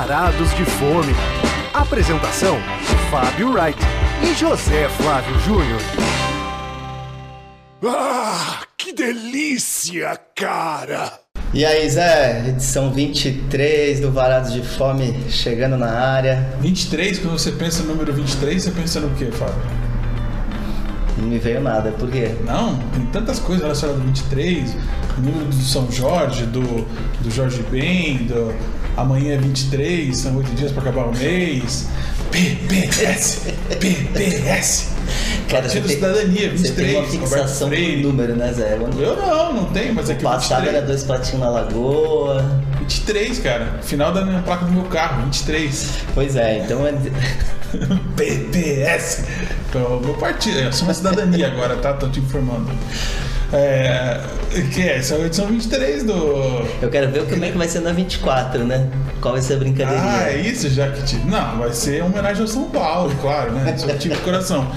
Varados de Fome. Apresentação: Fábio Wright e José Flávio Júnior. Ah, que delícia, cara! E aí, Zé, edição 23 do Varados de Fome chegando na área. 23, quando você pensa no número 23, você pensa no quê, Fábio? Não me veio nada, por quê? Não, tem tantas coisas relacionadas ao 23, o número do São Jorge, do, do Jorge Ben, do Amanhã é 23, são oito dias para acabar o mês. PPS, PPS. Cara, Partido tem- Cidadania, 23. Você tem uma fixação por número, né, Zé? Eu não, não tenho, mas é que O passado 23, era dois pratinhos na lagoa. 23, cara. Final da minha placa do meu carro, 23. Pois é, então é. PPS. Então, meu partido, eu sou uma cidadania agora, tá? Tô te informando. É, que é, essa é a edição 23 do. Eu quero ver como é que vai ser na 24, né? Qual vai ser a brincadeirinha? Ah, é isso, já que te... Não, vai ser uma homenagem ao São Paulo, claro, né? Isso eu tive de coração.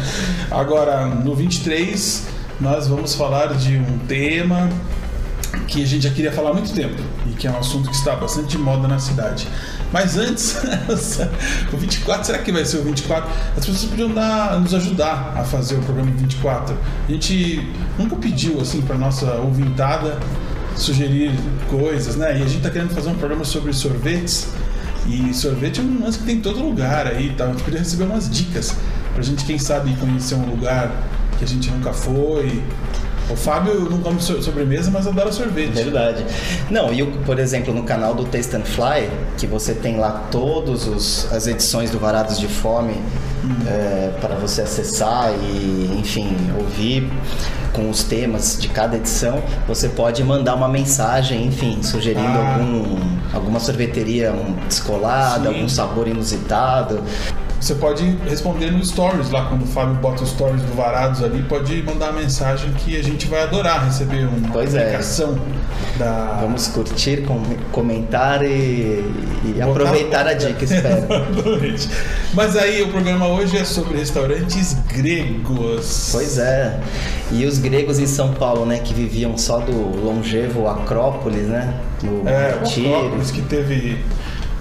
Agora, no 23, nós vamos falar de um tema que a gente já queria falar há muito tempo e que é um assunto que está bastante de moda na cidade. Mas antes, o 24, será que vai ser o 24? As pessoas podiam dar, nos ajudar a fazer o programa 24. A gente nunca pediu assim para nossa ouvintada sugerir coisas, né? E a gente tá querendo fazer um programa sobre sorvetes. E sorvete é um lance que tem em todo lugar aí, tá? A gente podia receber umas dicas pra gente, quem sabe, conhecer um lugar que a gente nunca foi. O Fábio não come so- sobremesa, mas adora sorvete. Verdade. Não, e por exemplo, no canal do Taste and Fly, que você tem lá todas as edições do Varados de Fome para você acessar e, enfim, ouvir com os temas de cada edição, você pode mandar uma mensagem, enfim, sugerindo Ah. algum, alguma sorveteria um, descolada, Sim. algum sabor inusitado. Você pode responder no Stories lá, quando o Fábio bota os Stories do Varados ali, pode mandar uma mensagem que a gente vai adorar receber uma Pois é. da. Vamos curtir, com- comentar e, e aproveitar a dica, espero. Exatamente. Mas aí o programa hoje é sobre restaurantes gregos. Pois é. E os gregos em São Paulo, né, que viviam só do longevo Acrópolis, né? No É, o. Acrópolis que teve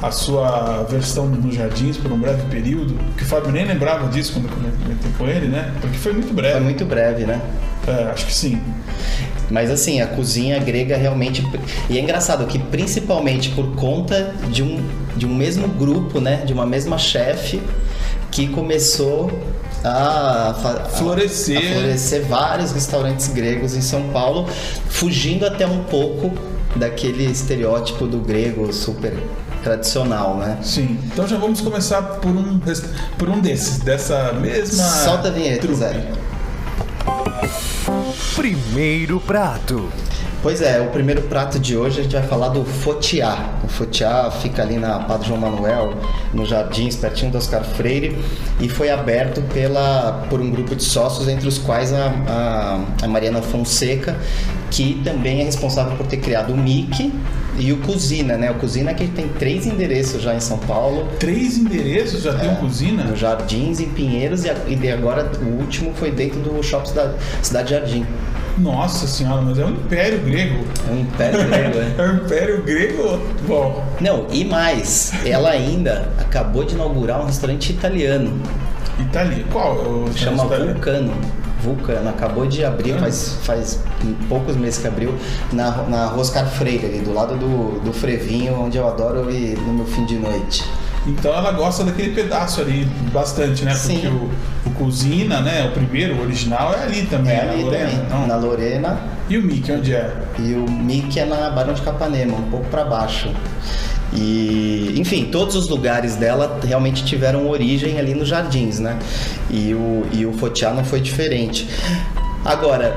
a sua versão nos Jardins por um breve período, que o Fábio nem lembrava disso quando eu comentei com ele, né? Porque foi muito breve. Foi muito breve, né? É, acho que sim. Mas assim, a cozinha grega realmente. E é engraçado que principalmente por conta de um, de um mesmo grupo, né? De uma mesma chefe que começou a, a- Florescer. a florescer vários restaurantes gregos em São Paulo, fugindo até um pouco daquele estereótipo do grego super tradicional, né? Sim. Então já vamos começar por um, por um desses, dessa mesma. Solta a vinheta, trupe. Zé. Primeiro prato. Pois é, o primeiro prato de hoje a gente vai falar do fotiá. O fotiá fica ali na Padre João Manuel, no Jardins, pertinho do Oscar Freire, e foi aberto pela, por um grupo de sócios, entre os quais a, a, a Mariana Fonseca, que também é responsável por ter criado o Mickey e o Cozina, né? O Cozina que tem três endereços já em São Paulo, Três endereços já tem um cozinha? no Jardins, em Pinheiros, e, e agora o último foi dentro do Shopping Cidade, Cidade Jardim. Nossa senhora, mas é um império grego. É um império grego, é. É um império grego. Bom, Não, e mais, ela ainda acabou de inaugurar um restaurante italiano, Itália. Qual? O chama Itália? Vulcano. Vulcano, acabou de abrir, faz, faz poucos meses que abriu, na, na Rua Oscar Freire, ali do lado do, do Frevinho, onde eu adoro ir no meu fim de noite. Então ela gosta daquele pedaço ali bastante, né? Porque Sim. o, o Cozina, né? O primeiro, o original, é ali também, É na ali Lorena. também, Não. na Lorena, E o Mickey, onde é? e o Mickey é na Barão de Capanema, um pouco para baixo. E, enfim, todos os lugares dela realmente tiveram origem ali nos jardins, né? E o, e o Fotiá não foi diferente. Agora,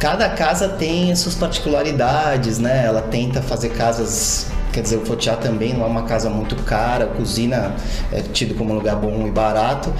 cada casa tem as suas particularidades, né? Ela tenta fazer casas. Quer dizer, o Fotiá também não é uma casa muito cara, a cozinha é tido como um lugar bom e barato.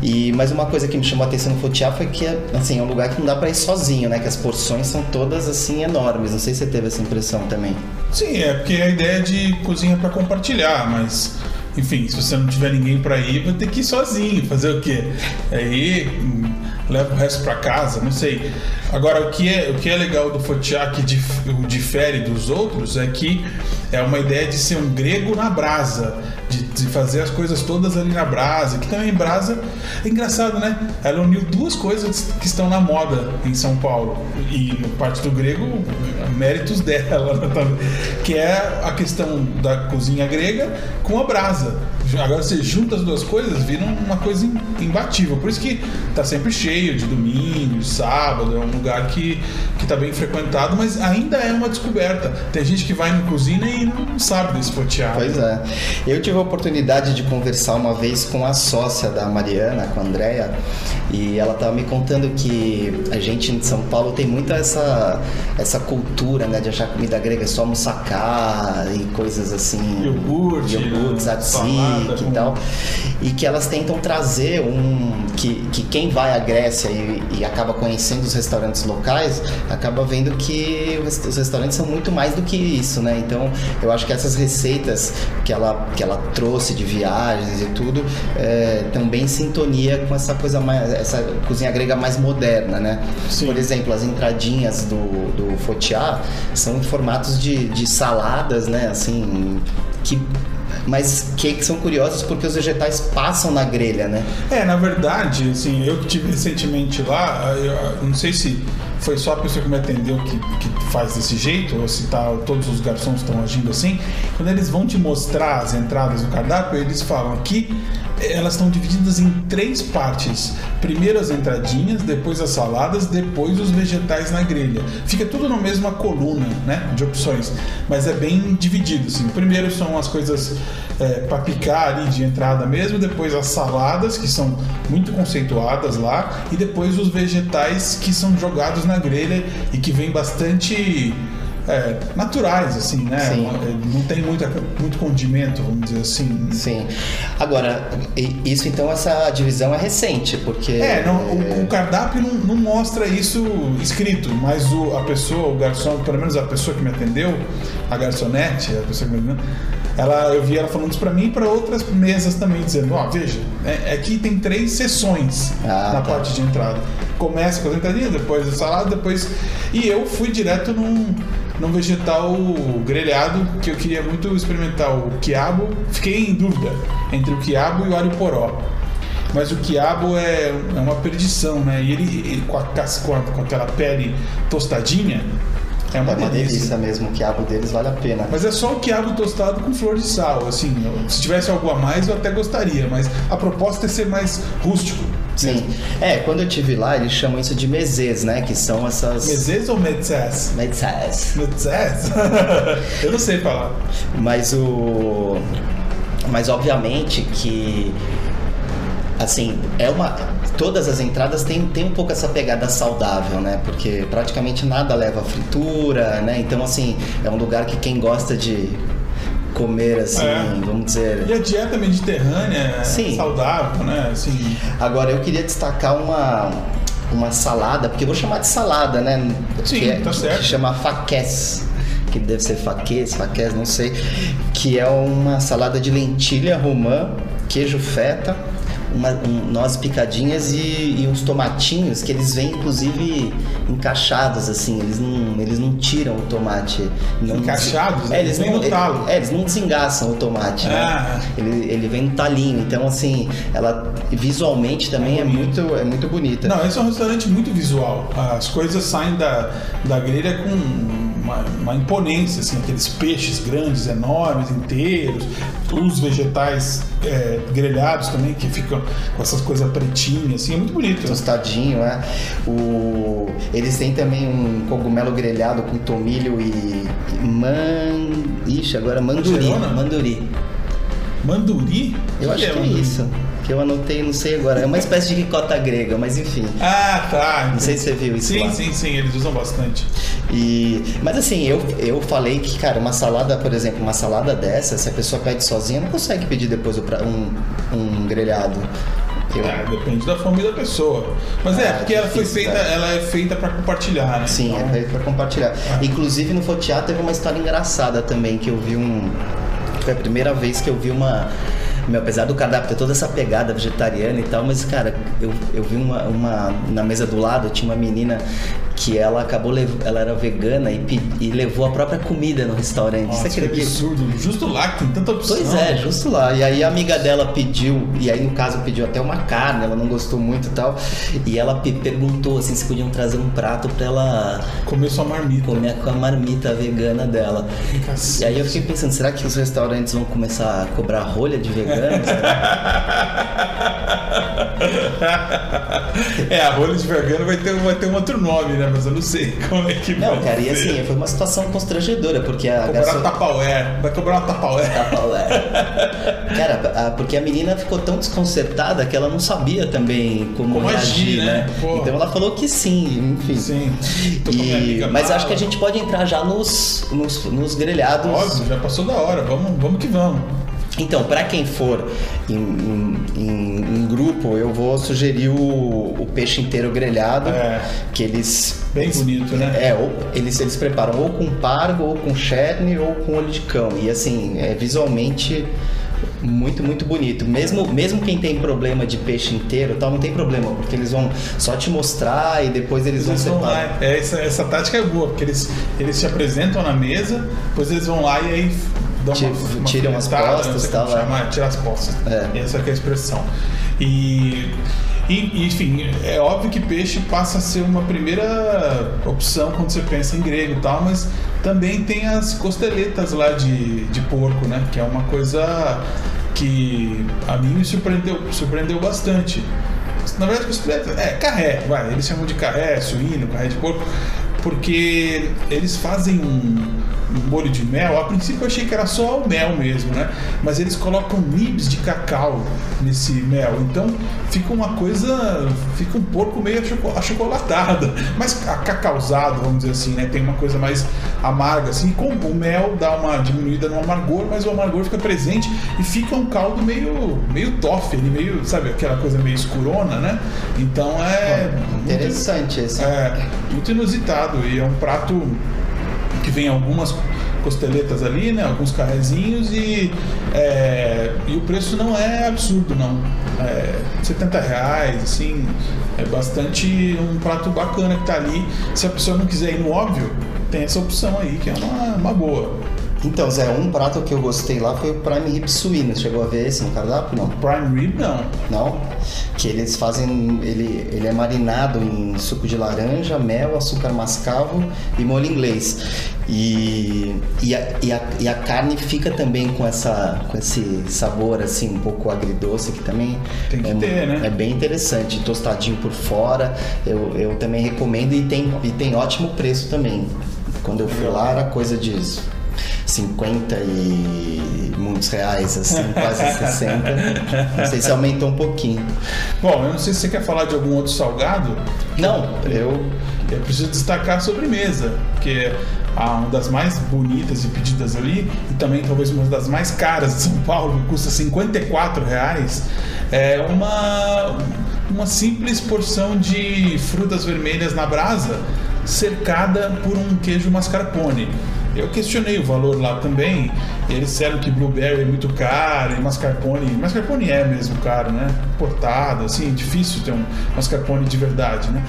E mas uma coisa que me chamou a atenção no Fotiá foi que assim, é um lugar que não dá para ir sozinho, né? Que as porções são todas assim enormes. Não sei se você teve essa impressão também. Sim, é porque a ideia é de cozinha para compartilhar, mas enfim, se você não tiver ninguém para ir, vai ter que ir sozinho, fazer o quê? Aí hum, leva o resto para casa, não sei. Agora, o que é, o que é legal do Fotiá que dif, difere dos outros é que é uma ideia de ser um grego na brasa, de, de, fazer as coisas todas ali na brasa, que também brasa é engraçado, né? Ela uniu duas coisas que estão na moda em São Paulo e parte do grego méritos dela, que é a questão da cozinha grega com a brasa. Agora você junta as duas coisas, vira uma coisa imbatível. Por isso que tá sempre cheio de domingo, de sábado, é um lugar que, que tá bem frequentado, mas ainda é uma descoberta. Tem gente que vai na cozinha e não sabe desse poteado. Pois é. Eu tive a oportunidade de conversar uma vez com a sócia da Mariana, com a Andrea, e ela tava me contando que a gente em São Paulo tem muita essa, essa cultura, né, de achar comida grega é só moussaka e coisas assim. Iogurte, iogurte, tzatziki e tal. E que elas tentam trazer um. Que, que quem vai à Grécia e, e acaba conhecendo os restaurantes locais, acaba vendo que os restaurantes são muito mais do que isso, né? Então eu acho que essas receitas que ela, que ela trouxe de viagens e tudo é, também sintonia com essa coisa mais. essa cozinha grega mais moderna, né? Sim. Por exemplo, as entradinhas do, do fotiá são em formatos de, de saladas, né? Assim, que mas que são curiosos porque os vegetais passam na grelha, né? É, na verdade, assim, eu que tive recentemente lá, eu não sei se foi só a pessoa que me atendeu que, que faz desse jeito, ou se tá, todos os garçons estão agindo assim. Quando eles vão te mostrar as entradas do cardápio, eles falam que elas estão divididas em três partes. Primeiro as entradinhas, depois as saladas, depois os vegetais na grelha. Fica tudo na mesma coluna, né, de opções, mas é bem dividido. Assim. Primeiro são as coisas é, para picar ali de entrada mesmo, depois as saladas que são muito conceituadas lá e depois os vegetais que são jogados na grelha e que vem bastante é, naturais, assim, né? Sim. Não tem muita, muito condimento, vamos dizer assim. Sim. Agora, isso então, essa divisão é recente, porque. É, não, o, o, cardápio não, não, mostra isso escrito, mas o, a pessoa, o garçom, pelo menos a pessoa que me atendeu, a garçonete, a pessoa que me atendeu, ela, eu vi ela falando isso para mim e para outras mesas também, dizendo: Ó, oh, veja, é, aqui tem três sessões ah, na tá. parte de entrada. Começa com as entradinhas, depois a salada, depois. E eu fui direto num num vegetal grelhado que eu queria muito experimentar o quiabo. Fiquei em dúvida entre o quiabo e o alho poró. Mas o quiabo é, é uma perdição, né? E ele, ele com, a, com, a, com aquela pele tostadinha, é uma, é uma delícia. delícia mesmo, o quiabo deles vale a pena. Mas é só o quiabo tostado com flor de sal, assim. Se tivesse algo a mais, eu até gostaria, mas a proposta é ser mais rústico. Sim. É, quando eu tive lá, eles chamam isso de mezês, né? Que são essas. Mezês ou metzés? Metzés. Metzés? eu não sei falar. Mas o. Mas obviamente que. Assim, é uma. Todas as entradas têm, têm um pouco essa pegada saudável, né? Porque praticamente nada leva a fritura, né? Então, assim, é um lugar que quem gosta de comer assim, é. vamos dizer. E a dieta mediterrânea é Sim. saudável, né? Assim... Agora eu queria destacar uma uma salada, porque eu vou chamar de salada, né? Sim, que é, tá certo. Que chama faqués que deve ser faquês, faqués, não sei, que é uma salada de lentilha romã, queijo feta, uma, um, nozes picadinhas e, e, uns tomatinhos que eles vêm inclusive encaixados assim, eles não, eles não tiram o tomate. Não encaixados? É, eles, não, no talo. É, eles não desengaçam o tomate, né? ah. né? Ele, ele vem no talinho, então assim, ela visualmente também é, é muito, é muito bonita. Não, esse é um restaurante muito visual. As coisas saem da, da grelha com uma, uma, imponência, assim, aqueles peixes grandes, enormes, inteiros, os vegetais é, grelhados também, que ficam com essas coisas pretinhas, assim, é muito bonito. Tostadinho, é. O... Eles têm também um cogumelo grelhado com tomilho e, man... Ixi, agora manduri. Manduri. Manduri? Eu que acho é que é isso que eu anotei, não sei agora. É uma espécie de ricota grega, mas enfim. Ah, tá. Não sei se você viu isso sim, lá. Sim, sim, eles usam bastante. E, mas assim, eu, eu falei que, cara, uma salada, por exemplo, uma salada dessa, se a pessoa pede sozinha, não consegue pedir depois um, um grelhado. Eu... É, depende da fome da pessoa. Mas é, é porque ela foi feita, é. ela é feita para compartilhar, né? Sim, então... é feita para compartilhar. É. Inclusive no Fotiá teve uma história engraçada também, que eu vi um. Foi a primeira vez que eu vi uma Meu, apesar do cardápio ter toda essa pegada vegetariana e tal, mas, cara, eu, eu vi uma, uma. Na mesa do lado tinha uma menina que ela acabou ela era vegana e, pe- e levou a própria comida no restaurante. Nossa, Você que absurdo. Justo lá que tem tanta opção. Pois é, justo lá. E aí a amiga dela pediu, e aí no caso pediu até uma carne, ela não gostou muito e tal. E ela pe- perguntou assim se podiam trazer um prato pra ela Comer sua marmita. comer com a marmita vegana dela. Cacete. E aí eu fiquei pensando, será que os restaurantes vão começar a cobrar rolha de veganos? é, a rolha de vegano vai ter, vai ter um outro nome, né? Mas eu não sei como é que não, vai cara, e ser. assim, foi uma situação constrangedora, porque a Cobrar garçon- Tupperware. Vai cobrar uma Tupperware. é. Cara, a- porque a menina ficou tão desconcertada que ela não sabia também como, Como reagir, agir, né? né? Então ela falou que sim, enfim. Sim. E- mas acho que a gente pode entrar já nos, nos, nos grelhados. Óbvio, já passou da hora. Vamos, vamos que vamos. Então, para quem for em, em- em- em grupo, eu vou sugerir o, o peixe inteiro grelhado, É. que eles Bem bonito, né? é, ou, eles, eles preparam ou com pargo, ou com cherne, ou com olho de cão. E assim, é visualmente muito, muito bonito. Mesmo, mesmo quem tem problema de peixe inteiro, tal, não tem problema, porque eles vão só te mostrar e depois eles, Eles vão separar. é, essa, essa tática é boa, porque eles, eles se apresentam na mesa, depois eles vão lá e aí dão Ti- uma, uma tiram as postas, tal, chamar, tirar as postas. É. Essa é a expressão. E, e, enfim, é óbvio que peixe passa a ser uma primeira opção quando você pensa em grego e tal, mas também tem as costeletas lá de, de porco, né? Que é uma coisa que a mim me surpreendeu, surpreendeu bastante. Na verdade, costeleta é carré, vai, eles chamam de carré, suíno, carré de porco, porque eles fazem um molho de mel. A princípio eu achei que era só o mel mesmo, né? Mas eles colocam nibs de cacau nesse mel, então fica uma coisa, fica um porco meio achoco- achocolatado, mas acacauzado, vamos dizer assim, né? Tem uma coisa mais amarga, assim. Com o mel dá uma diminuída no amargor, mas o amargor fica presente e fica um caldo meio, meio toffee, ele meio, sabe, aquela coisa meio escurona, né? Então é muito- Interessante esse. é, muito inusitado e é um prato que vem algumas costeletas ali, né? Alguns carrezinhos e, é, e o preço não é absurdo, não. É 70 reais, assim, é bastante um prato bacana que tá ali. Se a pessoa não quiser ir no óbvio, tem essa opção aí, que é uma, uma boa. Então, Zé, um prato que eu gostei lá foi o prime rib suíno. Chegou a ver esse no cardápio? Não. Prime rib, não. Não? Que eles fazem. Ele, ele é marinado em suco de laranja, mel, açúcar mascavo e molho inglês. E, e, a, e, a, e a carne fica também com, essa, com esse sabor assim, um pouco agridoce que também Tem que é, ter, né? é bem interessante. Tostadinho por fora. Eu, eu também recomendo e tem, e tem ótimo preço também. Quando eu fui lá era coisa de 50 e muitos reais, assim, quase 60. Não sei se aumentou um pouquinho. Bom, eu não sei se você quer falar de algum outro salgado. Não, eu. Eu preciso destacar a sobremesa, que é uma das mais bonitas e pedidas ali, e também talvez uma das mais caras de São Paulo, que custa 54 reais. É uma, uma simples porção de frutas vermelhas na brasa, cercada por um queijo mascarpone. Eu questionei o valor lá também. Eles disseram que blueberry é muito caro e mascarpone. Mascarpone é mesmo caro, né? Portado, assim, difícil ter um mascarpone de verdade, né?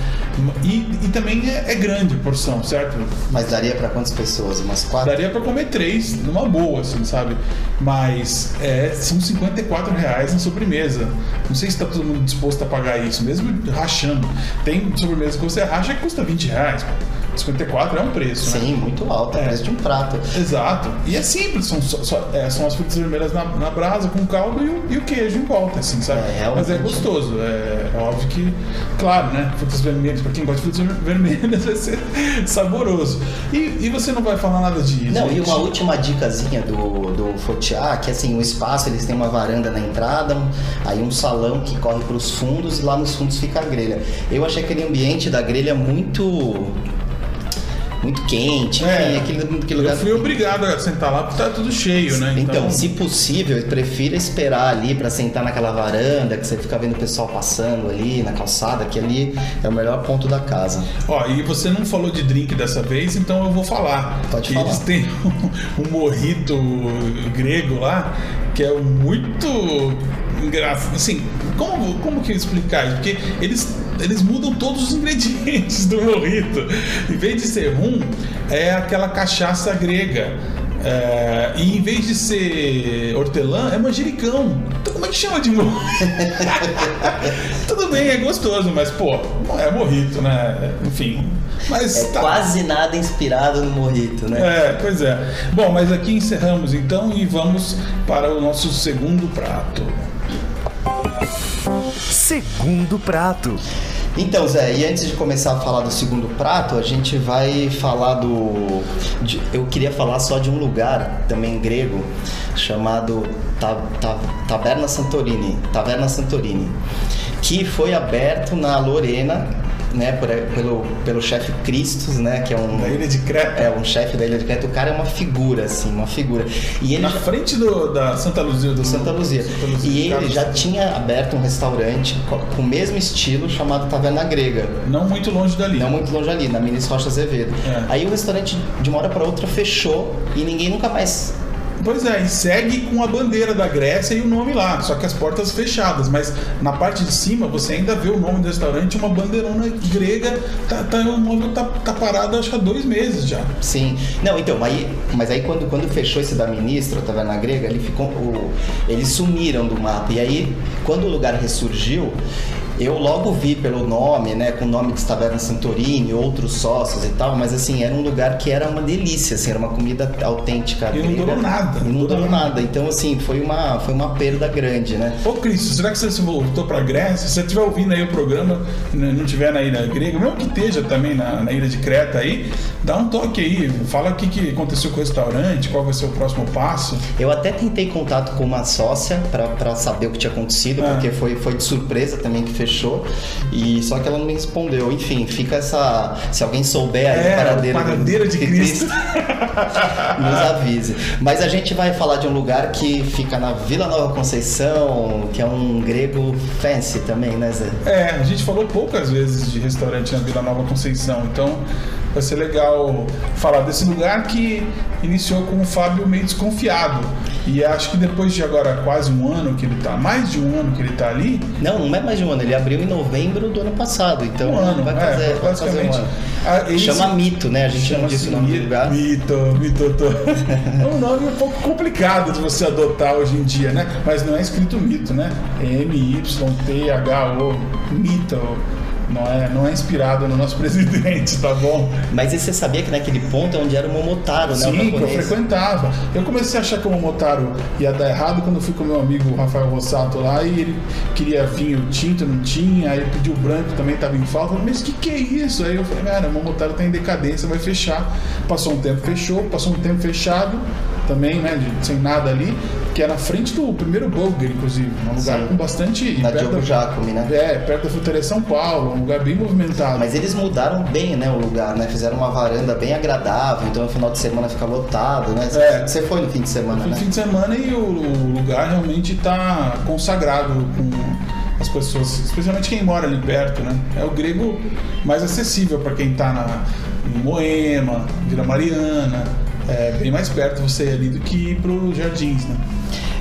E, e também é, é grande a porção, certo? Mas daria pra quantas pessoas? Umas quatro? Daria pra comer três, numa boa, assim, sabe? Mas é, são 54 reais na sobremesa. Não sei se tá todo mundo disposto a pagar isso, mesmo rachando. Tem sobremesa que você racha que custa 20 reais. pô. 54 é um preço, né? Sim, muito alto, é É. preço de um prato. Exato. E é simples, são, só- só- é, são as frutas vermelhas na, na brasa com caldo e o, e o queijo em volta, assim, sabe? É. Mas é gostoso. É, é óbvio que, claro, né? Frutas vermelhas, pra quem gosta de frutas ver- vermelhas, vai ser saboroso. E, e você não vai falar nada de Não, e gente? uma última dicasinha do, do Fotiá, que assim, o espaço, eles têm uma varanda na entrada, um- aí um salão que corre para os fundos e lá nos fundos fica a grelha. Eu achei aquele ambiente da grelha muito muito quente, enfim, É, aquele, aquele lugar Eu fui obrigado a sentar lá porque tá tudo cheio, né? Então, se possível, prefira esperar ali pra sentar naquela varanda, que você fica vendo o pessoal passando ali na calçada, que ali é o melhor ponto da casa. Ó, e você não falou de drink dessa vez, então eu vou falar. Pode falar. Eles têm um, um morrito grego lá, que é muito engraçado. Assim, como, como que eu explicar isso? Porque eles, eles mudam todos os ingredientes do morrito. Em vez de ser rum, é aquela cachaça grega. É, e em vez de ser hortelã, é manjericão. Então como é que chama de morrito? Tudo bem, é gostoso, mas pô, não é morrito, né? Enfim. Mas É tá. quase nada inspirado no Morrito, né? É, pois é. Bom, mas aqui encerramos então e vamos para o nosso segundo prato. Segundo prato. Então, Zé, e antes de começar a falar do segundo prato, a gente vai falar do. de- eu queria falar só de um lugar, também grego, chamado Ta- Ta- Santorini. Taverna Santorini. Que foi aberto na Lorena, né, por- pelo, pelo chefe Christos, né, que é um. Da ilha de Creta. É, um chefe da Ilha de Creta. O cara é uma figura, assim, uma figura. E ele Na já- frente do, da Santa Luzia. Do, Santa Luzia. Santa Luzia, E ele já tinha aberto um restaurante co- com o mesmo estilo chamado Taverna Grega. Não muito longe dali. Não muito longe ali, na Minas Rocha Azevedo. É. Aí o restaurante, de uma hora para outra, fechou e ninguém nunca mais. Pois é, e segue com a bandeira da Grécia e o nome lá, só que as portas fechadas, mas na parte de cima você ainda vê o nome do restaurante, uma bandeirona grega, tá, tá, o móvel tá, tá parado acho que há dois meses já. Sim. Não, então, aí, mas aí quando, quando fechou esse da Ministra, a Taverna Grega, ele ficou, o- eles sumiram do mapa. E aí, quando o lugar ressurgiu, eu logo vi pelo nome, né, com o nome de Taverna Santorini, outros sócios e tal, mas assim, era um lugar que era uma delícia, assim, era uma comida autêntica. E não durou nada, E não durou nada. Então, assim, foi uma, foi uma perda grande, né? Ô Cristo, será que você se voltou pra Grécia? Se você estiver ouvindo aí o programa, e não estiver na ilha grega, mesmo que esteja também na, na ilha de Creta aí, dá um toque aí, fala o que, que aconteceu com o restaurante, qual vai ser o próximo passo. Eu até tentei contato com uma sócia para saber o que tinha acontecido, Ah. porque foi, foi de surpresa também que fechou. E só que ela não me respondeu. Enfim, fica essa. Se alguém souber aí É, o paradeiro de Cristo. nos avise. Mas a gente vai falar de um lugar que fica na Vila Nova Conceição, que é um grego fancy também, né, Zé? É, a gente falou poucas vezes de restaurante na Vila Nova Conceição, então vai ser legal falar desse lugar que iniciou com o Fábio meio desconfiado. E acho que depois de agora quase um ano que ele tá, mais de um ano que ele tá ali, Não, não é mais de um ano. Ele abriu em novembro do ano passado. Então um ano, vai é, fazer, vai fazer um ano. Ah, eles- Chama Mito, né? A gente não disse o nome do lugar. Mito, mitoto. É um nome um pouco complicado de você adotar hoje em dia, né? Mas não é escrito mito, né? É M-Y-T-H-O, mito. Não é, não é inspirado no nosso presidente, tá bom? Mas e você sabia que naquele ponto é onde era o Momotaro, né? Sim, que eu frequentava. Eu comecei a achar que o Momotaro ia dar errado quando eu fui com meu amigo Rafael Rossato lá e ele queria vinho tinto, não tinha, aí pediu branco também tava em falta. Mas o que, que é isso? Aí eu falei, cara, o Momotaro tá em decadência, vai fechar. Passou um tempo, fechou, passou um tempo fechado também, né, de- sem nada ali, que é na frente do primeiro Burger, inclusive, um lugar Sim. com bastante... Da perto Diogo Giacomi, né? É, perto da Fruteria São Paulo, um lugar bem movimentado. Mas eles mudaram bem, né, o lugar, né? Fizeram uma varanda bem agradável, então no final de semana fica lotado, né? É. Você foi no fim de semana, No né? fim de semana e o, o lugar realmente está consagrado com as pessoas, especialmente quem mora ali perto, né? É o grego mais acessível para quem está na em Moema, Vila Mariana, é bem mais perto você ali do que ir pro Jardins, né?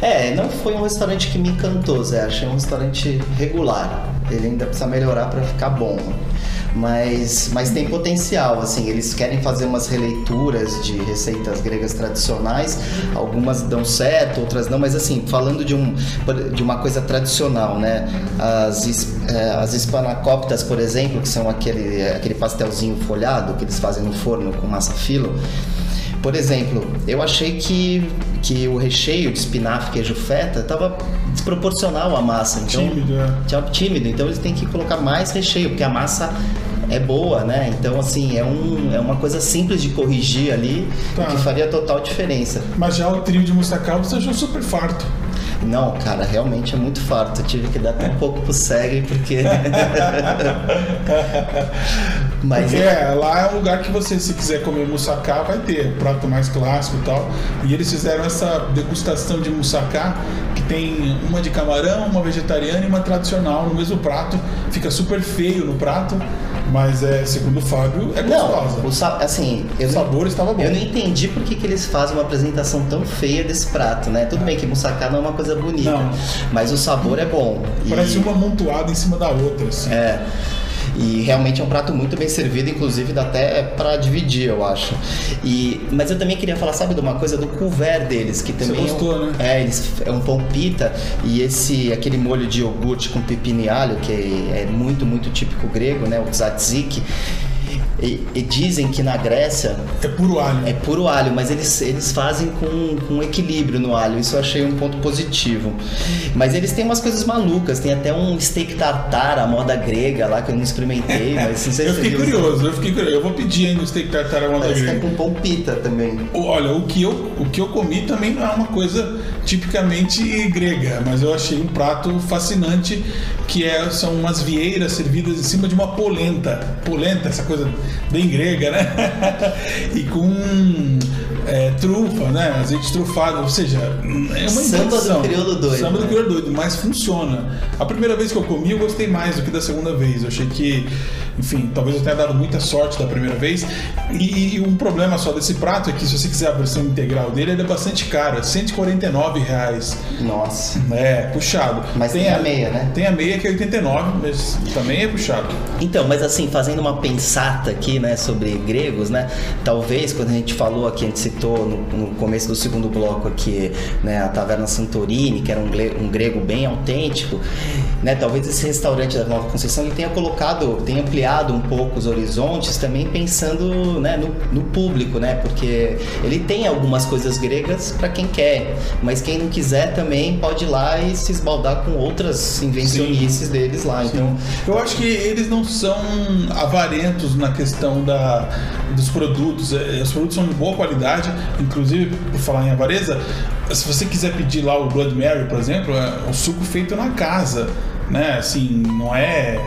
É, não foi um restaurante que me encantou, Zé. Achei um restaurante regular. Ele ainda precisa melhorar para ficar bom. Mas, mas tem potencial, assim, eles querem fazer umas releituras de receitas gregas tradicionais, algumas dão certo, outras não, mas assim, falando de, um, de uma coisa tradicional, né? As, eh, as espanacóptas, por exemplo, que são aquele, aquele pastelzinho folhado que eles fazem no forno com massa filo, por exemplo, eu achei que, que o recheio de espinafre, queijo feta, estava desproporcional à massa. Então, Tímido, é. Tinha- tímido. Então eles têm que colocar mais recheio, porque a massa é boa, né? Então, assim, é, um, é uma coisa simples de corrigir ali, Tá. que faria total diferença. Mas já o trio de Moussaka você achou super farto. Não, cara, realmente é muito farto. Eu tive que dar até um pouco pro Segre, porque. Mas Porque é, lá é um lugar que você, se quiser comer moussaka, vai ter prato mais clássico e tal. E eles fizeram essa degustação de moussaka, que tem uma de camarão, uma vegetariana e uma tradicional no mesmo prato. Fica super feio no prato. Mas é, segundo o Fábio, é gostosa. Não, o sa- assim, eu O não- sabor estava bom. Eu não entendi por que, que eles fazem uma apresentação tão feia desse prato, né? Tudo bem que moussaka não é uma coisa bonita, Não. mas o sabor é bom. E- Parece uma amontoada em cima da outra, assim. É. E realmente é um prato muito bem servido, inclusive dá até pra dividir, eu acho. E, mas eu também queria falar, sabe, de uma coisa do couvert deles, que também gostou, é um, né? É, eles, é um pão pita e esse aquele molho de iogurte com pepino e alho, que é muito, muito típico grego, né? O tzatziki. E, e dizem que na Grécia É puro alho. é puro alho, mas eles, eles fazem com, com equilíbrio no alho. Isso eu achei um ponto positivo. Mas eles têm umas coisas malucas. Tem até um steak tartar, a moda grega lá, que eu não experimentei, mas não sei eu fiquei curioso, eu fiquei curioso. Eu vou pedir ainda o steak tartar à moda Parece que é grega. com pão pita também. Olha, o que, eu, o que eu comi também não é uma coisa tipicamente grega, mas eu achei um prato fascinante que é, são umas vieiras servidas em cima de uma polenta. Polenta, essa coisa bem grega, né? e com é, trufa, né? Azeite trufado, ou seja, é uma Samba do crioulo doido, Samba do né? crioulo doido, mas funciona. A primeira vez que eu comi, eu gostei mais do que da segunda vez. Eu achei que, enfim, talvez eu tenha dado muita sorte da primeira vez. E, e um problema só desse prato é que se você quiser a versão integral dele, ele é bastante caro, é 149 reais. Nossa. É, puxado. Mas tem a meia, né? Tem a meia que é 89, mas também é puxado. Então, mas assim, fazendo uma pensata aqui, né, sobre gregos, né, talvez quando a gente falou aqui, a gente citou no, no começo do segundo bloco aqui, né, a Taverna Santorini, que era um, um grego bem autêntico, né, talvez esse restaurante da Nova Conceição ele tenha colocado, tenha ampliado um pouco os horizontes também pensando, né, no, no público, né, porque ele tem algumas coisas gregas para quem quer, mas quem não quiser também pode ir lá e se esbaldar com outras invencionices deles lá, então... Eu acho que eles não são avarentos na questão da, dos produtos. É, Os produtos são de boa qualidade, inclusive, por falar em avareza, se você quiser pedir lá o Blood Mary, por exemplo, é um suco feito na casa, né? Assim, não é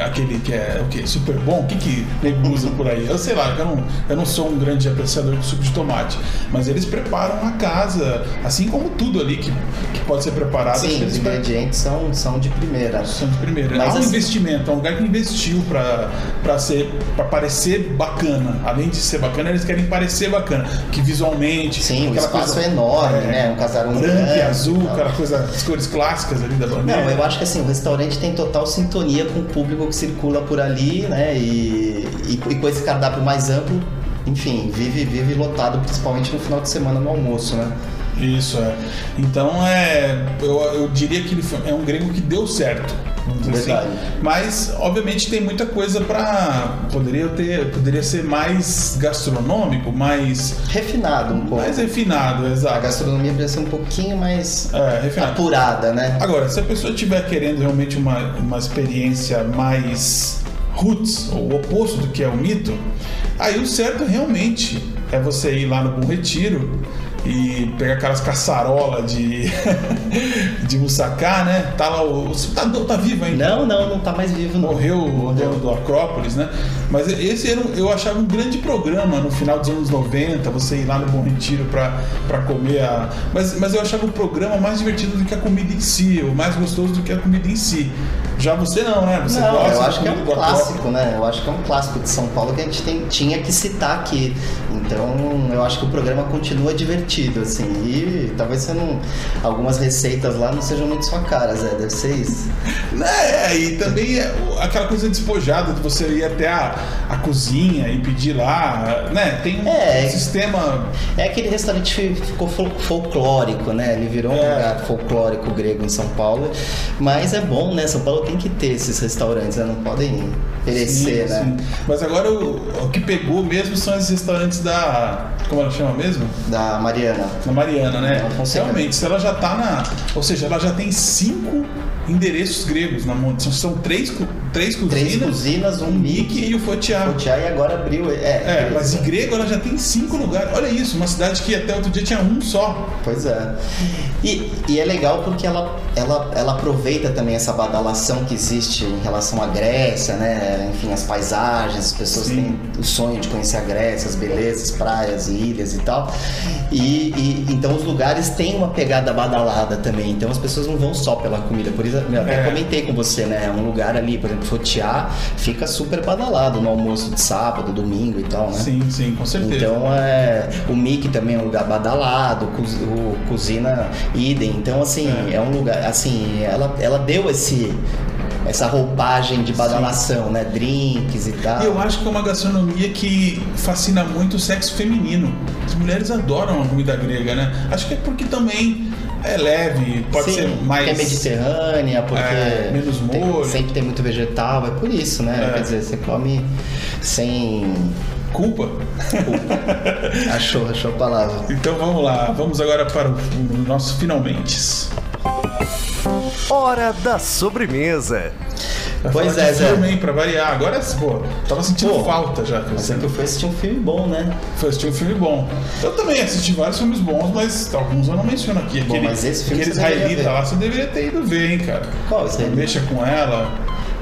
aquele que é o que super bom, o que que nego usa por aí? Eu sei lá, eu não, eu não sou um grande apreciador de suco de tomate, mas eles preparam na casa, assim como tudo ali que, que pode ser preparado. Sim, os ingredientes são, são de primeira. são de primeira. Mas Há um assim- investimento, é um lugar que investiu pra, ser, pra parecer bacana. Além de ser bacana, eles querem parecer bacana. Que visualmente. Sim, o espaço coisa- é enorme, né? Um casarão branco grande e azul, aquela coisa, as cores clássicas ali da bandeira. Não, eu acho que assim, o restaurante tem total sintonia com o público que circula por ali, né? E, e, e com esse cardápio mais amplo, enfim, vive, vive lotado, principalmente no final de semana no almoço, né? Isso, é. Então, é, eu, eu diria que ele foi- é um grego que deu certo. Assim. Mas, obviamente, tem muita coisa pra. Poderia ter. Poderia ser mais gastronômico, mais, Refinado um pouco. mais refinado, A exato. gastronomia precisa ser um pouquinho mais É, refinado. apurada, né? Agora, se a pessoa estiver querendo realmente uma, uma experiência mais roots, ou o oposto do que é o mito, aí o certo realmente é você ir lá no Bom Retiro e pegar aquelas caçarolas de, de moussaka, né? Tá lá o. Tá, tá vivo ainda? Não, não, não tá mais vivo, não. Morreu o dono do Acrópolis, né? Mas esse era, um- eu achava um grande programa no final dos anos 90, você ir lá no Bom Retiro pra, pra comer a. Mas, mas eu achava o programa mais divertido do que a comida em si, o mais gostoso do que a comida em si. Já você não, né? Você Não, gosta eu acho que é um clássico, né? Eu acho que é um clássico de São Paulo que a gente tem- tinha que citar aqui. Então, eu acho que o programa continua divertido, assim. E talvez você não. Algumas receitas lá não sejam muito sua cara, Zé. Deve ser isso. É, e também é aquela coisa despojada de você ir até a, a cozinha e pedir lá, né? Tem um É. sistema. É aquele restaurante que ficou fol- folclórico, né? Ele virou um É. lugar folclórico grego em São Paulo. Mas é bom, né? São Paulo tem que ter esses restaurantes, né? Não podem perecer, Sim, né? sim. Mas agora o, o que pegou mesmo são esses restaurantes da. Como ela chama mesmo? Da Mariana. Na Mariana, né? Realmente, se ela já tá na. Ou seja, ela já tem cinco endereços gregos na mão. São, três, três cozinas. Três cozinas, um Nick, e o Fotiá. o Tchai agora abriu. É, É, mas em grego ela já tem cinco lugares. Olha isso, uma cidade que até outro dia tinha um só. Pois é. E, e é legal porque ela, ela, ela aproveita também essa badalação que existe em relação à Grécia, né? Enfim, as paisagens, as pessoas Sim. têm o sonho de conhecer a Grécia, as belezas, praias e ilhas e tal. E, e- então os lugares têm uma pegada badalada também. Então as pessoas não vão só pela comida. Por isso, eu até É. comentei com você, né? Um lugar ali, por exemplo, Fotiá fica super badalado no almoço de sábado, domingo e tal, né? Sim, sim, com certeza. Então é, o Mickey também é um lugar badalado, o Cozinha idem. Então assim é. é um lugar assim ela, ela deu esse essa roupagem de badalação, Sim. né? Drinks e tal. Eu acho que é uma gastronomia que fascina muito o sexo feminino. As mulheres adoram a comida grega, né? Acho que é porque também é leve, pode Sim, ser mais. Porque é mediterrânea, porque. É, menos molho. Tem, sempre tem muito vegetal, é por isso, né? É. Quer dizer, você come sem. Culpa? Culpa. achou, achou a palavra. Então vamos lá, vamos agora para o nosso finalmente. Hora da sobremesa. pois é, Zé. Também, pra variar. Agora, pô, tava sentindo pô, falta já. Mas sempre foi assistir um filme bom, né? Foi assistir um filme bom. Eu também assisti vários filmes bons, mas alguns eu não menciono aqui. Bom, aquele, mas esse filme aquele israelita lá, você deveria ter ido ver, hein, cara. Qual esse Mexa com ela.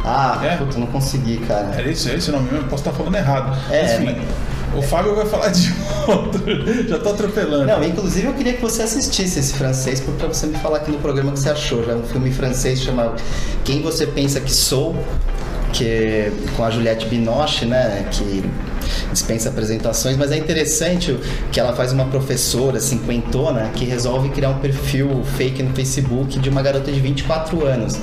Ah, é? puta, não consegui, cara. Era isso, é esse nome mesmo, posso estar falando errado. É, mas, enfim, o Fábio vai falar de outro. Já tô atropelando. Não, inclusive eu queria que você assistisse esse francês para você me falar aqui no programa que você achou. Já é um filme francês chamado Quem Você Pensa Que Sou, que com a Juliette Binoche, né, que dispensa apresentações, mas é interessante que ela faz uma professora cinquentona que resolve criar um perfil fake no Facebook de uma garota de 24 anos.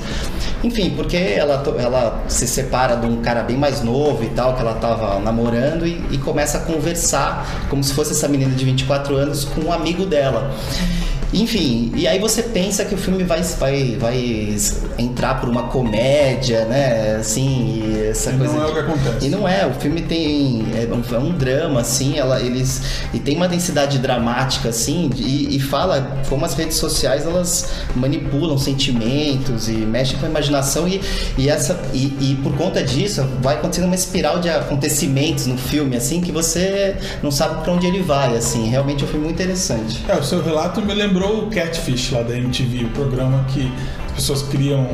Enfim, porque ela, ela se separa de um cara bem mais novo e tal, que ela tava namorando, e, e começa a conversar como se fosse essa menina de 24 anos com um amigo dela. Enfim, e aí você pensa que o filme vai, vai, vai entrar por uma comédia, né? Assim, e essa e coisa. Não é o que acontece. E não é, o filme tem. É um, é um drama, assim, ela, eles. E tem uma densidade dramática, assim, e, e, fala como as redes sociais elas manipulam sentimentos e mexem com a imaginação, e, e, essa, e, e por conta disso vai acontecendo uma espiral de acontecimentos no filme, assim, que você não sabe para onde ele vai, assim. Realmente é um filme muito interessante. É, o seu relato me lembrou lembrou o Catfish lá da MTV, o programa que as pessoas criam.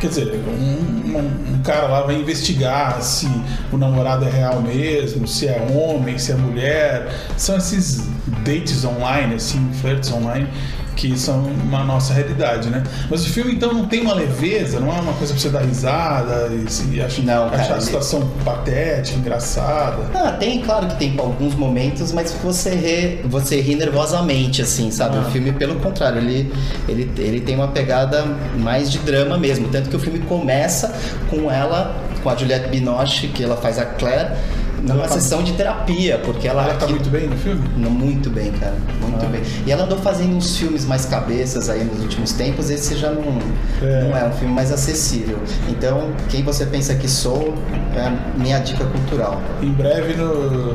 Quer dizer, um, um, um, cara lá vai investigar se o namorado é real mesmo, se é homem, se é mulher. São esses dates online, assim, flirts online que são uma nossa realidade, né? Mas o filme então não tem uma leveza, não é uma coisa pra você dar risada e, e achar, não, achar a situação ele... patética, engraçada. Ah, tem, claro que tem alguns momentos, mas você ri, você ri nervosamente, assim, sabe? Ah. O filme, pelo contrário, ele, ele, ele tem uma pegada mais de drama mesmo. Tanto que o filme começa com ela, com a Juliette Binoche, que ela faz a Claire numa tá... sessão de terapia, porque ela. Ela tá muito bem no filme? Não, muito bem, cara. Muito ah. bem. E ela andou fazendo uns filmes mais cabeças aí nos últimos tempos, esse já não é, não é um filme mais acessível. Então, quem você pensa que sou é a minha dica cultural. Em breve no,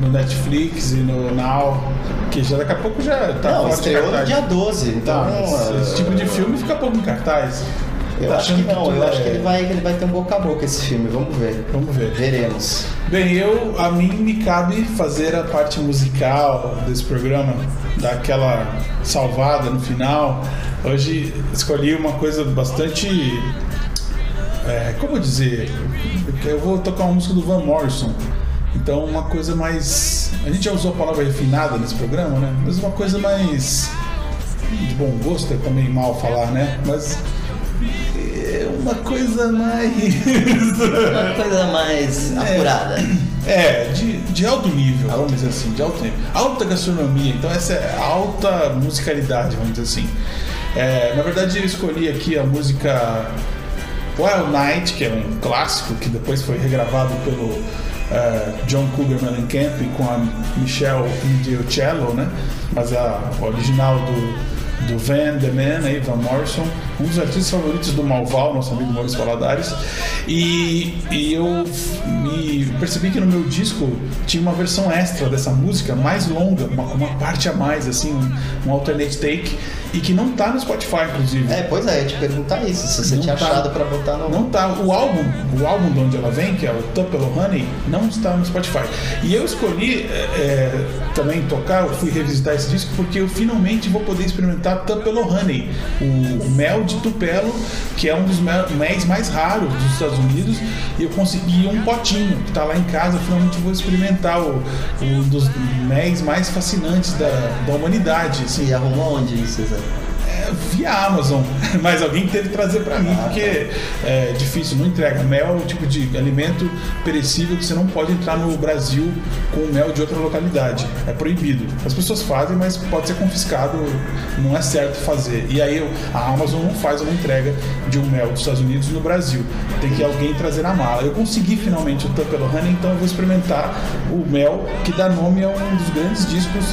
no Netflix e no Now. Que já daqui a pouco já tá Não, estreou no dia 12. Então, tá, esse, esse tipo de filme fica pouco em cartaz. Eu tá acho que não, eu é... acho que ele vai, ele vai ter um boca a boca esse filme, vamos ver. Vamos ver. Veremos. Bem, eu a mim me cabe fazer a parte musical desse programa, dar aquela salvada no final. Hoje escolhi uma coisa bastante. É, como dizer? Eu vou tocar uma música do Van Morrison. Então, uma coisa mais. A gente já usou a palavra refinada nesse programa, né? Mas uma coisa mais. De bom gosto é também mal falar, né? Mas uma coisa mais. uma coisa mais é. apurada. É, de, de alto nível, vamos dizer assim, de alto nível. Alta gastronomia, então essa é alta musicalidade, vamos dizer assim. É, na verdade, eu escolhi aqui a música Wild Night, que é um clássico que depois foi regravado pelo uh, John Cougar Mellencamp com a Michelle Indiocello, né? Mas a original do do Van The Man, aí, Van Morrison, um dos artistas favoritos do Malval, nosso amigo Maurício Valadares. E, e eu me percebi que no meu disco tinha uma versão extra dessa música, mais longa, uma, uma parte a mais, assim, um, um alternate take e que não tá no Spotify, inclusive. É, pois é, eu te perguntar isso, se você não tinha tá, achado pra botar no. Não tá. O álbum, o álbum de onde ela vem, que é o Tupelo Honey, não está no Spotify. E eu escolhi é, é, também tocar, eu fui revisitar esse disco porque eu finalmente vou poder experimentar Tupelo Honey, o mel de Tupelo, que é um dos méis mais raros dos Estados Unidos, e eu consegui um potinho que tá lá em casa, finalmente vou experimentar o, um dos méis mais fascinantes da, da humanidade. Assim. E arrumou onde isso? Via Amazon, mas alguém teve que trazer para mim, porque é difícil, não entrega. Mel é o tipo de alimento perecível que você não pode entrar no Brasil com mel de outra localidade. É proibido. As pessoas fazem, mas pode ser confiscado, não é certo fazer. E aí a Amazon não faz uma entrega de um mel dos Estados Unidos no Brasil. Tem que alguém trazer na mala. Eu consegui finalmente o Honey, então eu vou experimentar o mel que dá nome a um dos grandes discos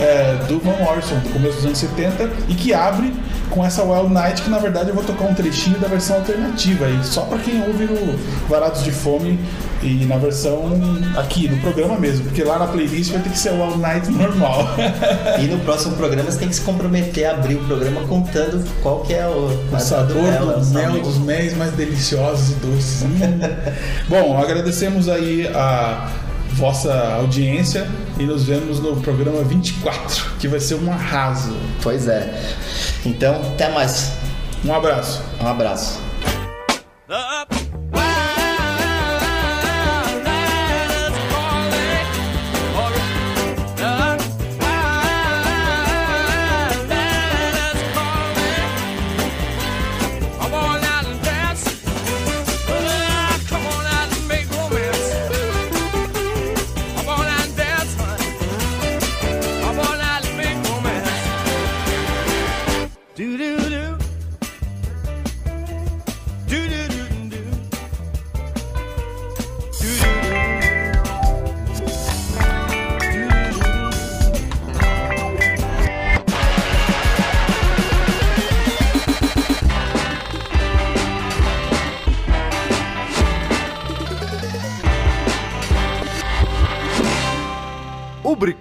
é, do Van Morrison, do começo dos anos 70, e que abre com essa Wild Night, que na verdade eu vou tocar um trechinho da versão alternativa aí, só para quem ouve no Varados de Fome e na versão aqui, no programa mesmo, porque lá na playlist vai ter que ser o Wild Night normal. e no próximo programa você tem que se comprometer a abrir o programa contando qual que é o, o sabor do mel, do mel dos mais deliciosos e doces. Bom, agradecemos aí a vossa audiência e nos vemos no programa 24, que vai ser um arraso. Pois é. Então, até mais. Um abraço. Um abraço.